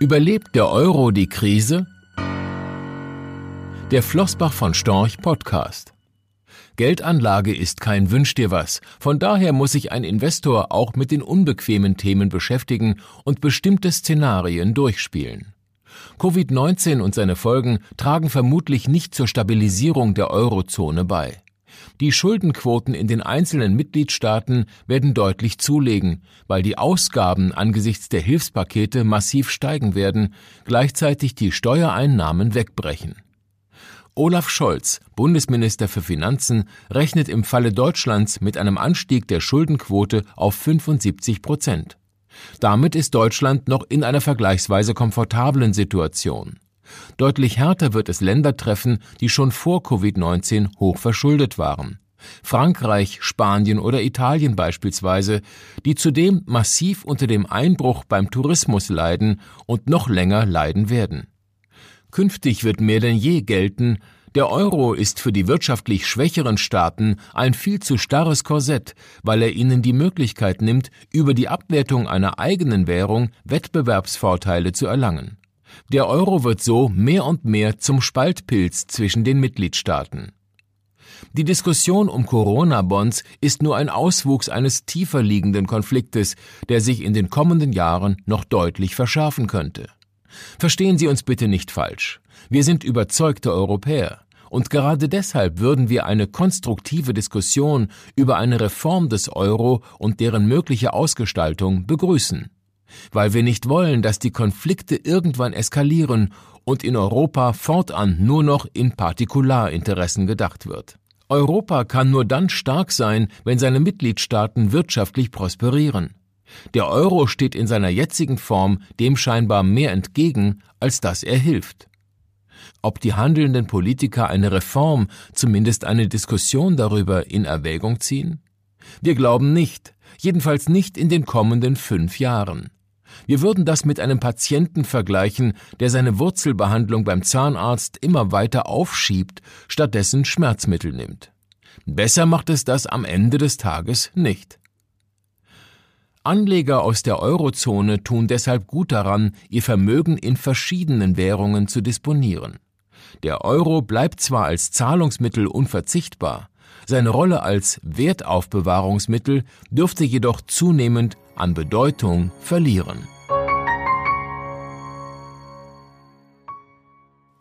Überlebt der Euro die Krise? Der Flossbach von Storch Podcast. Geldanlage ist kein Wünsch dir was. Von daher muss sich ein Investor auch mit den unbequemen Themen beschäftigen und bestimmte Szenarien durchspielen. Covid-19 und seine Folgen tragen vermutlich nicht zur Stabilisierung der Eurozone bei. Die Schuldenquoten in den einzelnen Mitgliedstaaten werden deutlich zulegen, weil die Ausgaben angesichts der Hilfspakete massiv steigen werden, gleichzeitig die Steuereinnahmen wegbrechen. Olaf Scholz, Bundesminister für Finanzen, rechnet im Falle Deutschlands mit einem Anstieg der Schuldenquote auf 75 Prozent. Damit ist Deutschland noch in einer vergleichsweise komfortablen Situation. Deutlich härter wird es Länder treffen, die schon vor Covid-19 hoch verschuldet waren. Frankreich, Spanien oder Italien beispielsweise, die zudem massiv unter dem Einbruch beim Tourismus leiden und noch länger leiden werden. Künftig wird mehr denn je gelten, der Euro ist für die wirtschaftlich schwächeren Staaten ein viel zu starres Korsett, weil er ihnen die Möglichkeit nimmt, über die Abwertung einer eigenen Währung Wettbewerbsvorteile zu erlangen. Der Euro wird so mehr und mehr zum Spaltpilz zwischen den Mitgliedstaaten. Die Diskussion um Corona-Bonds ist nur ein Auswuchs eines tiefer liegenden Konfliktes, der sich in den kommenden Jahren noch deutlich verschärfen könnte. Verstehen Sie uns bitte nicht falsch. Wir sind überzeugte Europäer. Und gerade deshalb würden wir eine konstruktive Diskussion über eine Reform des Euro und deren mögliche Ausgestaltung begrüßen weil wir nicht wollen, dass die Konflikte irgendwann eskalieren und in Europa fortan nur noch in Partikularinteressen gedacht wird. Europa kann nur dann stark sein, wenn seine Mitgliedstaaten wirtschaftlich prosperieren. Der Euro steht in seiner jetzigen Form dem scheinbar mehr entgegen, als dass er hilft. Ob die handelnden Politiker eine Reform, zumindest eine Diskussion darüber in Erwägung ziehen? Wir glauben nicht, jedenfalls nicht in den kommenden fünf Jahren. Wir würden das mit einem Patienten vergleichen, der seine Wurzelbehandlung beim Zahnarzt immer weiter aufschiebt, stattdessen Schmerzmittel nimmt. Besser macht es das am Ende des Tages nicht. Anleger aus der Eurozone tun deshalb gut daran, ihr Vermögen in verschiedenen Währungen zu disponieren. Der Euro bleibt zwar als Zahlungsmittel unverzichtbar, seine Rolle als Wertaufbewahrungsmittel dürfte jedoch zunehmend an Bedeutung verlieren.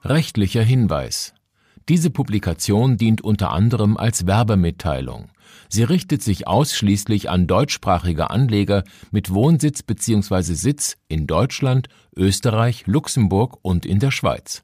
Rechtlicher Hinweis diese Publikation dient unter anderem als Werbemitteilung. Sie richtet sich ausschließlich an deutschsprachige Anleger mit Wohnsitz bzw. Sitz in Deutschland, Österreich, Luxemburg und in der Schweiz.